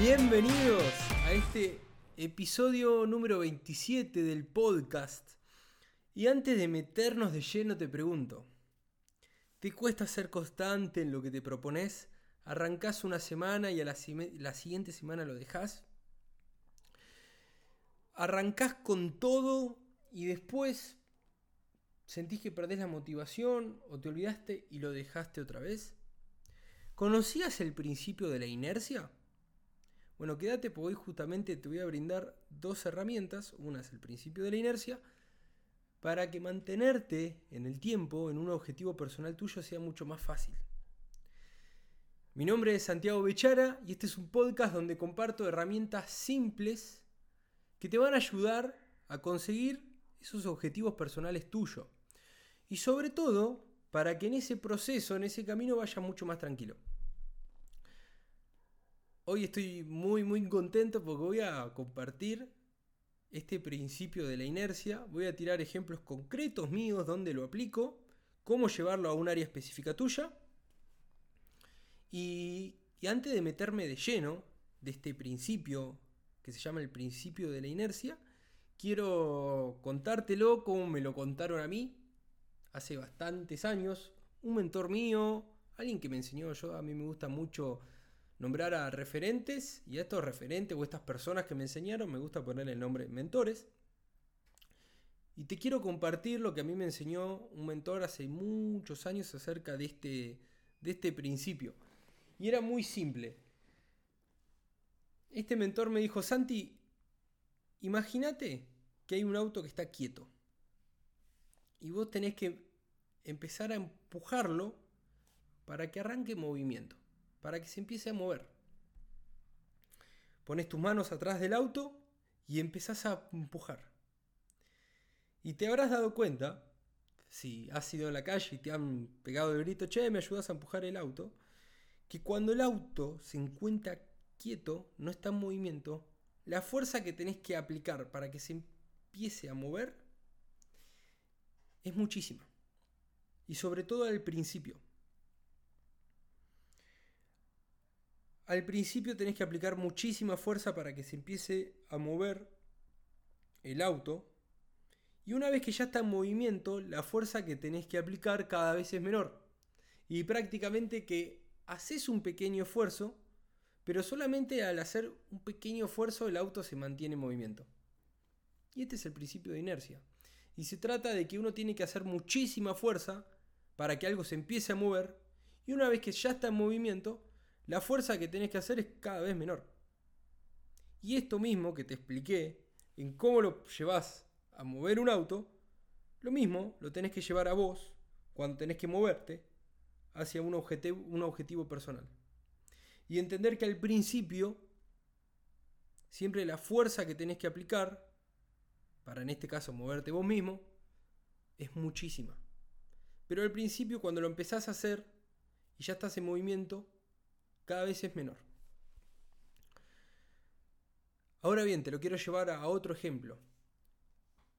Bienvenidos a este episodio número 27 del podcast. Y antes de meternos de lleno te pregunto, ¿te cuesta ser constante en lo que te propones? ¿Arrancás una semana y a la, siguiente semana lo dejas? ¿Arrancás con todo y después sentís que perdés la motivación o te olvidaste y lo dejaste otra vez? ¿Conocías el principio de la inercia? Bueno, quédate porque hoy justamente te voy a brindar dos herramientas. Una es el principio de la inercia, para que mantenerte en el tiempo, en un objetivo personal tuyo, sea mucho más fácil. Mi nombre es Santiago Bechara y este es un podcast donde comparto herramientas simples que te van a ayudar a conseguir esos objetivos personales tuyos. Y sobre todo, para que en ese proceso, en ese camino, vaya mucho más tranquilo. Hoy estoy muy muy contento porque voy a compartir este principio de la inercia. Voy a tirar ejemplos concretos míos donde lo aplico, cómo llevarlo a un área específica tuya. Y, y antes de meterme de lleno de este principio que se llama el principio de la inercia, quiero contártelo como me lo contaron a mí hace bastantes años. Un mentor mío, alguien que me enseñó yo, a mí me gusta mucho nombrar a referentes y a estos referentes o estas personas que me enseñaron, me gusta ponerle el nombre mentores. Y te quiero compartir lo que a mí me enseñó un mentor hace muchos años acerca de este, de este principio. Y era muy simple. Este mentor me dijo, Santi, imagínate que hay un auto que está quieto. Y vos tenés que empezar a empujarlo para que arranque movimiento para que se empiece a mover. Pones tus manos atrás del auto y empezás a empujar. Y te habrás dado cuenta, si has ido a la calle y te han pegado el grito, che, me ayudas a empujar el auto, que cuando el auto se encuentra quieto, no está en movimiento, la fuerza que tenés que aplicar para que se empiece a mover es muchísima. Y sobre todo al principio. Al principio tenés que aplicar muchísima fuerza para que se empiece a mover el auto. Y una vez que ya está en movimiento, la fuerza que tenés que aplicar cada vez es menor. Y prácticamente que haces un pequeño esfuerzo, pero solamente al hacer un pequeño esfuerzo el auto se mantiene en movimiento. Y este es el principio de inercia. Y se trata de que uno tiene que hacer muchísima fuerza para que algo se empiece a mover. Y una vez que ya está en movimiento, la fuerza que tenés que hacer es cada vez menor. Y esto mismo que te expliqué en cómo lo llevas a mover un auto, lo mismo lo tenés que llevar a vos cuando tenés que moverte hacia un objetivo, un objetivo personal. Y entender que al principio, siempre la fuerza que tenés que aplicar, para en este caso moverte vos mismo, es muchísima. Pero al principio, cuando lo empezás a hacer y ya estás en movimiento, cada vez es menor. Ahora bien, te lo quiero llevar a otro ejemplo.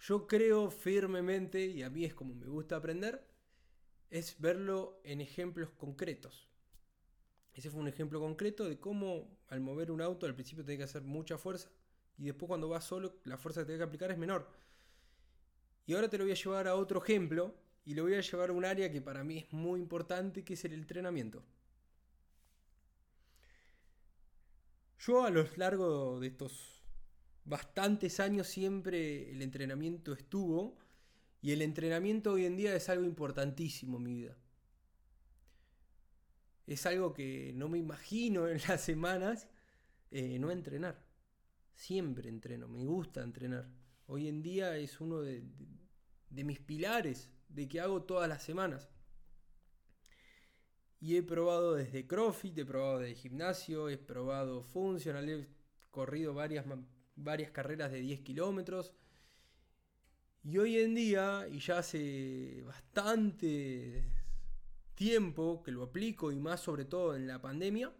Yo creo firmemente, y a mí es como me gusta aprender, es verlo en ejemplos concretos. Ese fue un ejemplo concreto de cómo al mover un auto al principio tiene que hacer mucha fuerza y después cuando vas solo la fuerza que tiene que aplicar es menor. Y ahora te lo voy a llevar a otro ejemplo y lo voy a llevar a un área que para mí es muy importante que es el entrenamiento. Yo a lo largo de estos bastantes años siempre el entrenamiento estuvo y el entrenamiento hoy en día es algo importantísimo en mi vida. Es algo que no me imagino en las semanas eh, no entrenar. Siempre entreno, me gusta entrenar. Hoy en día es uno de, de mis pilares de que hago todas las semanas. Y he probado desde CrossFit, he probado de gimnasio, he probado funcional, he corrido varias, varias carreras de 10 kilómetros. Y hoy en día, y ya hace bastante tiempo que lo aplico, y más sobre todo en la pandemia,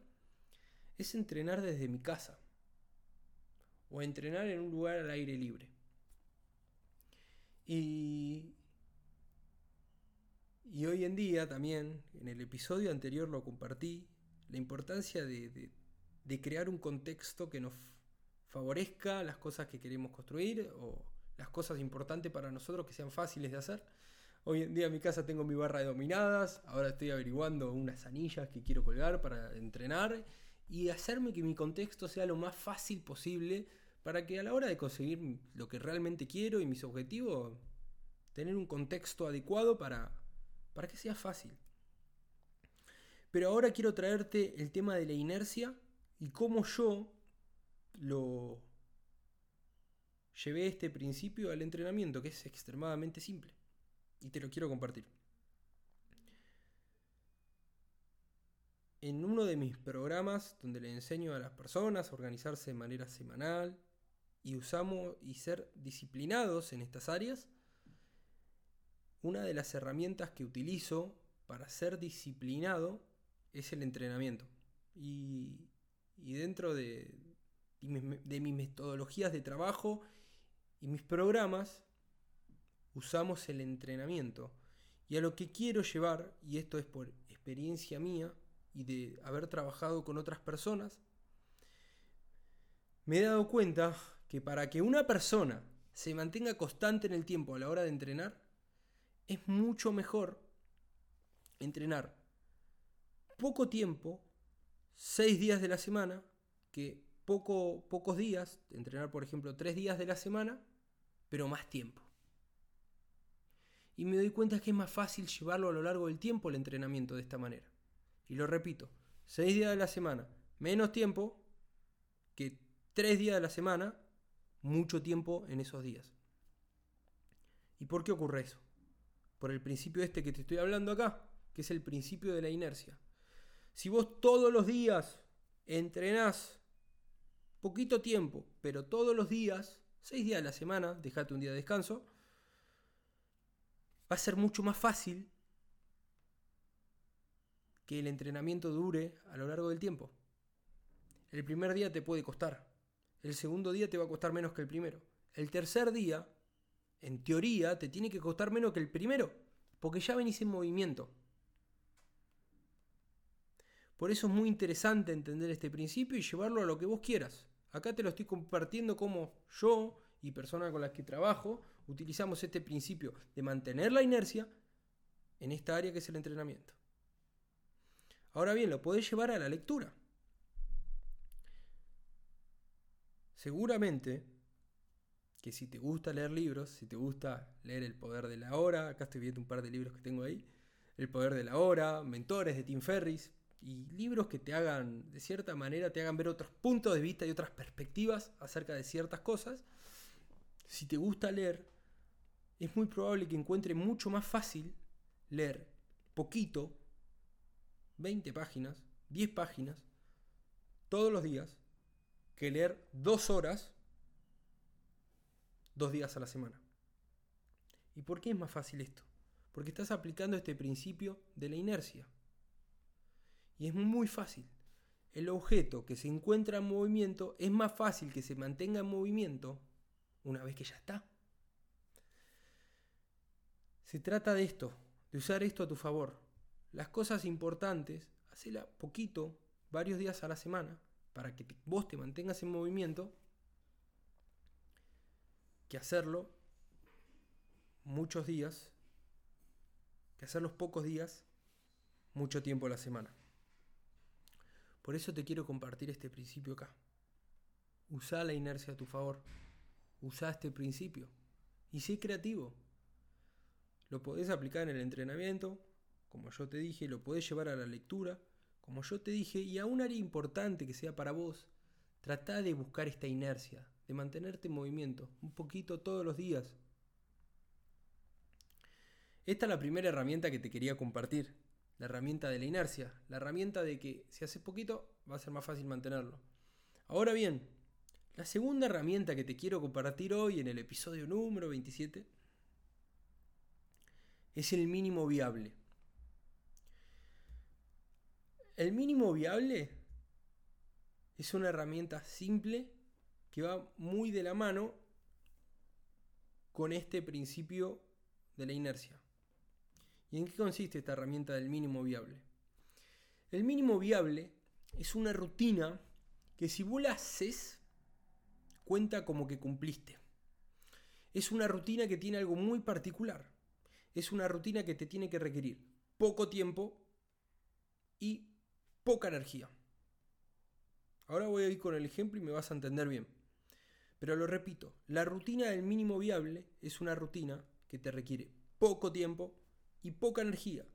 es entrenar desde mi casa. O entrenar en un lugar al aire libre. Y, y hoy en día también, en el episodio anterior lo compartí, la importancia de, crear un contexto que nos favorezca las cosas que queremos construir o las cosas importantes para nosotros que sean fáciles de hacer. Hoy en día en mi casa tengo mi barra de dominadas, ahora estoy averiguando unas anillas que quiero colgar para entrenar y hacerme que mi contexto sea lo más fácil posible para que a la hora de conseguir lo que realmente quiero y mis objetivos, tener un contexto adecuado para, para que sea fácil. Pero ahora quiero traerte el tema de la inercia y cómo yo lo llevé este principio al entrenamiento, que es extremadamente simple. Y te lo quiero compartir. En uno de mis programas donde le enseño a las personas a organizarse de manera semanal y usamos y ser disciplinados en estas áreas, una de las herramientas que utilizo para ser disciplinado es el entrenamiento. Y, dentro de, de mis metodologías de trabajo y mis programas, usamos el entrenamiento. Y a lo que quiero llevar, y esto es por experiencia mía y de haber trabajado con otras personas, me he dado cuenta que para que una persona se mantenga constante en el tiempo a la hora de entrenar, es mucho mejor entrenar poco tiempo, seis días de la semana, que poco, pocos días, entrenar por ejemplo tres días de la semana, pero más tiempo. Y me doy cuenta que es más fácil llevarlo a lo largo del tiempo el entrenamiento de esta manera. Y lo repito, seis días de la semana, menos tiempo que tres días de la semana, mucho tiempo en esos días. ¿Y por qué ocurre eso? Por el principio este que te estoy hablando acá, que es el principio de la inercia. Si vos todos los días entrenás poquito tiempo, pero todos los días, seis días a la semana, dejate un día de descanso, va a ser mucho más fácil que el entrenamiento dure a lo largo del tiempo. El primer día te puede costar, el segundo día te va a costar menos que el primero, el tercer día, en teoría, te tiene que costar menos que el primero, porque ya venís en movimiento. Por eso es muy interesante entender este principio y llevarlo a lo que vos quieras. Acá te lo estoy compartiendo como yo y personas con las que trabajo utilizamos este principio de mantener la inercia en esta área que es el entrenamiento. Ahora bien, lo podés llevar a la lectura. Seguramente que si te gusta leer libros, si te gusta leer El Poder de la Hora, acá estoy viendo un par de libros que tengo ahí, El Poder de la Hora, Mentores de Tim Ferris, y libros que te hagan, de cierta manera, te hagan ver otros puntos de vista y otras perspectivas acerca de ciertas cosas, si te gusta leer, es muy probable que encuentre mucho más fácil leer poquito, 20 páginas, 10 páginas, todos los días, que leer dos horas, dos días a la semana. ¿Y por qué es más fácil esto? Porque estás aplicando este principio de la inercia. Y es muy fácil. El objeto que se encuentra en movimiento es más fácil que se mantenga en movimiento una vez que ya está. Se trata de esto, de usar esto a tu favor. Las cosas importantes, hacela poquito, varios días a la semana, para que vos te mantengas en movimiento, que hacerlo muchos días, que hacerlos pocos días, mucho tiempo a la semana. Por eso te quiero compartir este principio acá. Usa la inercia a tu favor. Usa este principio. Y sé creativo. Lo podés aplicar en el entrenamiento, como yo te dije, lo podés llevar a la lectura, como yo te dije, y a un área importante que sea para vos. Trata de buscar esta inercia, de mantenerte en movimiento, un poquito todos los días. Esta es la primera herramienta que te quería compartir la herramienta de la inercia, la herramienta de que si haces poquito va a ser más fácil mantenerlo. Ahora bien, la segunda herramienta que te quiero compartir hoy en el episodio número 27 es el mínimo viable. El mínimo viable es una herramienta simple que va muy de la mano con este principio de la inercia. ¿Y en qué consiste esta herramienta del mínimo viable? El mínimo viable es una rutina que si vos la haces, cuenta como que cumpliste. Es una rutina que tiene algo muy particular. Es una rutina que te tiene que requerir poco tiempo y poca energía. Ahora voy a ir con el ejemplo y me vas a entender bien. Pero lo repito, la rutina del mínimo viable es una rutina que te requiere poco tiempo y poca energía.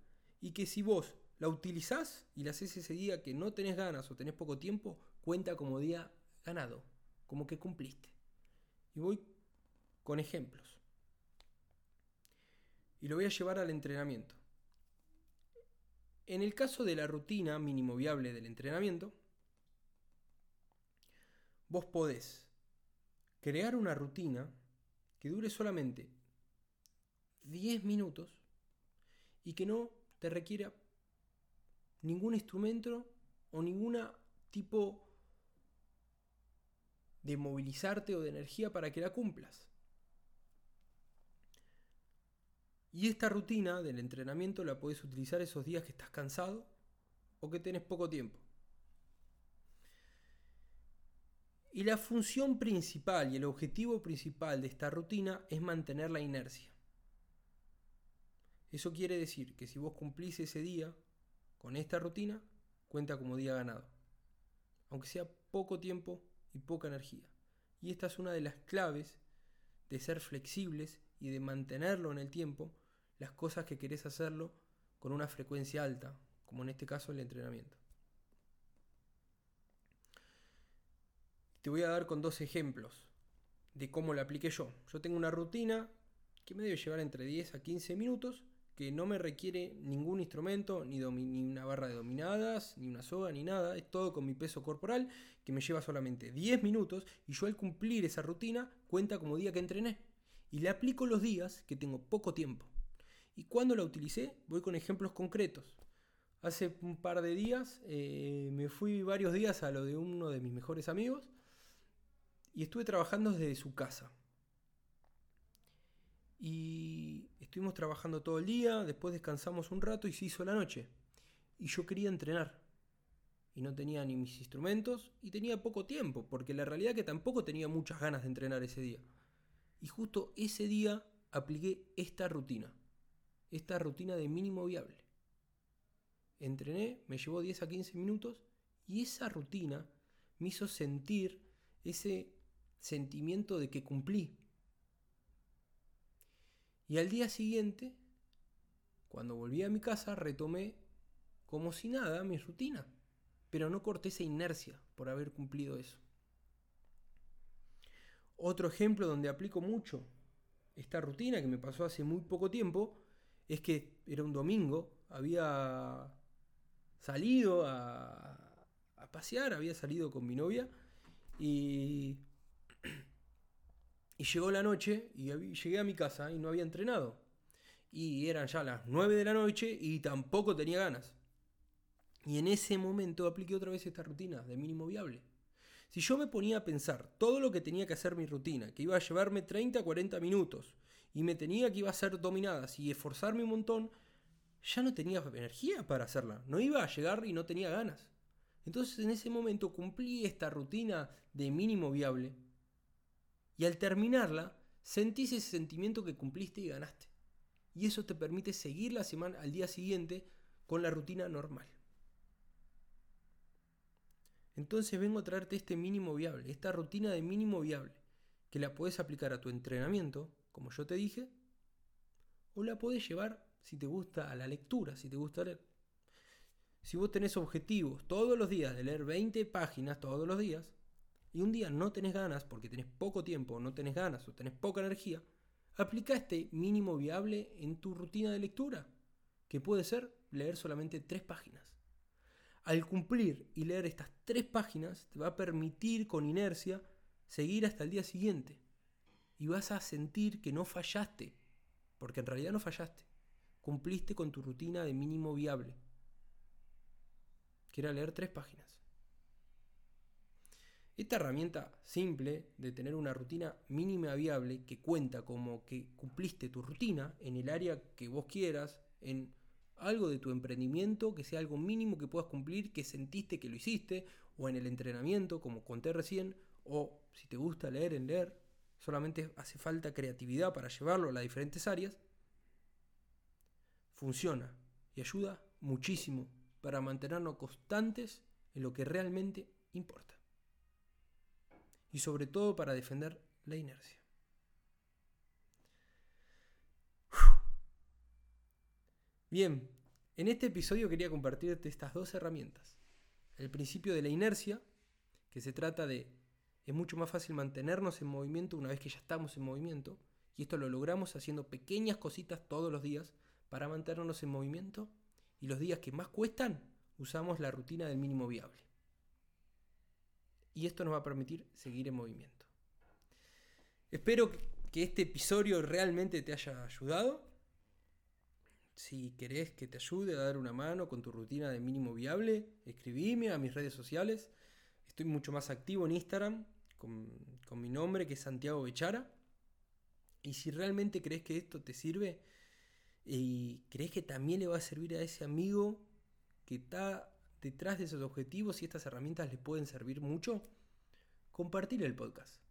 Y que si vos la utilizás y la haces ese día que no tenés ganas o tenés poco tiempo, cuenta como día ganado, como que cumpliste. Y voy con ejemplos. Y lo voy a llevar al entrenamiento. En el caso de la rutina mínimo viable del entrenamiento, vos podés crear una rutina que dure solamente 10 minutos y que no te requiera ningún instrumento o ningún tipo de movilizarte o de energía para que la cumplas. Y esta rutina del entrenamiento la puedes utilizar esos días que estás cansado o que tenés poco tiempo. Y la función principal y el objetivo principal de esta rutina es mantener la inercia. Eso quiere decir que si vos cumplís ese día con esta rutina, cuenta como día ganado. Aunque sea poco tiempo y poca energía. Y esta es una de las claves de ser flexibles y de mantenerlo en el tiempo las cosas que querés hacerlo con una frecuencia alta, como en este caso el entrenamiento. Te voy a dar con dos ejemplos de cómo la apliqué yo. Yo tengo una rutina que me debe llevar entre 10 a 15 minutos, que no me requiere ningún instrumento, ni, una barra de dominadas, ni una soga, ni nada. Es todo con mi peso corporal, que me lleva solamente 10 minutos, y yo al cumplir esa rutina cuenta como día que entrené. Y le aplico los días que tengo poco tiempo. ¿Y cuando la utilicé? Voy con ejemplos concretos. Hace un par de días eh, me fui varios días a lo de uno de mis mejores amigos y estuve trabajando desde su casa. Y estuvimos trabajando todo el día, después descansamos un rato y se hizo la noche. Y yo quería entrenar. Y no tenía ni mis instrumentos y tenía poco tiempo, porque la realidad es que tampoco tenía muchas ganas de entrenar ese día. Y justo ese día apliqué esta rutina esta rutina de mínimo viable. Entrené, me llevó 10 a 15 minutos y esa rutina me hizo sentir ese sentimiento de que cumplí. Y al día siguiente, cuando volví a mi casa, retomé como si nada mi rutina, pero no corté esa inercia por haber cumplido eso. Otro ejemplo donde aplico mucho esta rutina que me pasó hace muy poco tiempo es que era un domingo, había salido a, pasear, había salido con mi novia y, y llegó la noche y llegué a mi casa y no había entrenado. Y eran ya las 9 de la noche y tampoco tenía ganas. Y en ese momento apliqué otra vez esta rutina de mínimo viable. Si yo me ponía a pensar todo lo que tenía que hacer mi rutina, que iba a llevarme 30 40 minutos, y me tenía que iba a ser dominadas y esforzarme un montón, ya no tenía energía para hacerla. No iba a llegar y no tenía ganas. Entonces en ese momento cumplí esta rutina de mínimo viable y al terminarla sentís ese sentimiento que cumpliste y ganaste. Y eso te permite seguir la semana al día siguiente con la rutina normal. Entonces vengo a traerte este mínimo viable, esta rutina de mínimo viable, que la puedes aplicar a tu entrenamiento, como yo te dije, o la podés llevar si te gusta a la lectura, si te gusta leer. Si vos tenés objetivos todos los días de leer 20 páginas todos los días, y un día no tenés ganas porque tenés poco tiempo, no tenés ganas o tenés poca energía, aplica este mínimo viable en tu rutina de lectura, que puede ser leer solamente 3 páginas. Al cumplir y leer estas 3 páginas, te va a permitir con inercia seguir hasta el día siguiente y vas a sentir que no fallaste, porque en realidad no fallaste. Cumpliste con tu rutina de mínimo viable, que era leer tres páginas. Esta herramienta simple de tener una rutina mínima viable que cuenta como que cumpliste tu rutina en el área que vos quieras, en algo de tu emprendimiento, que sea algo mínimo que puedas cumplir, que sentiste que lo hiciste, o en el entrenamiento, como conté recién, o si te gusta leer, en leer, solamente hace falta creatividad para llevarlo a las diferentes áreas, funciona y ayuda muchísimo para mantenernos constantes en lo que realmente importa. Y sobre todo para defender la inercia. Bien, en este episodio quería compartirte estas dos herramientas. El principio de la inercia, que se trata de es mucho más fácil mantenernos en movimiento una vez que ya estamos en movimiento, y esto lo logramos haciendo pequeñas cositas todos los días para mantenernos en movimiento, y los días que más cuestan usamos la rutina del mínimo viable. Y esto nos va a permitir seguir en movimiento. Espero que este episodio realmente te haya ayudado si querés que te ayude a dar una mano con tu rutina de mínimo viable, escribime a mis redes sociales. Estoy mucho más activo en Instagram con, mi nombre que es Santiago Bechara. Y si realmente crees que esto te sirve y crees que también le va a servir a ese amigo que está detrás de esos objetivos y estas herramientas le pueden servir mucho, compartir el podcast.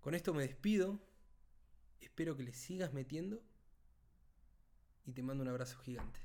Con esto me despido. Espero que le sigas metiendo y te mando un abrazo gigante.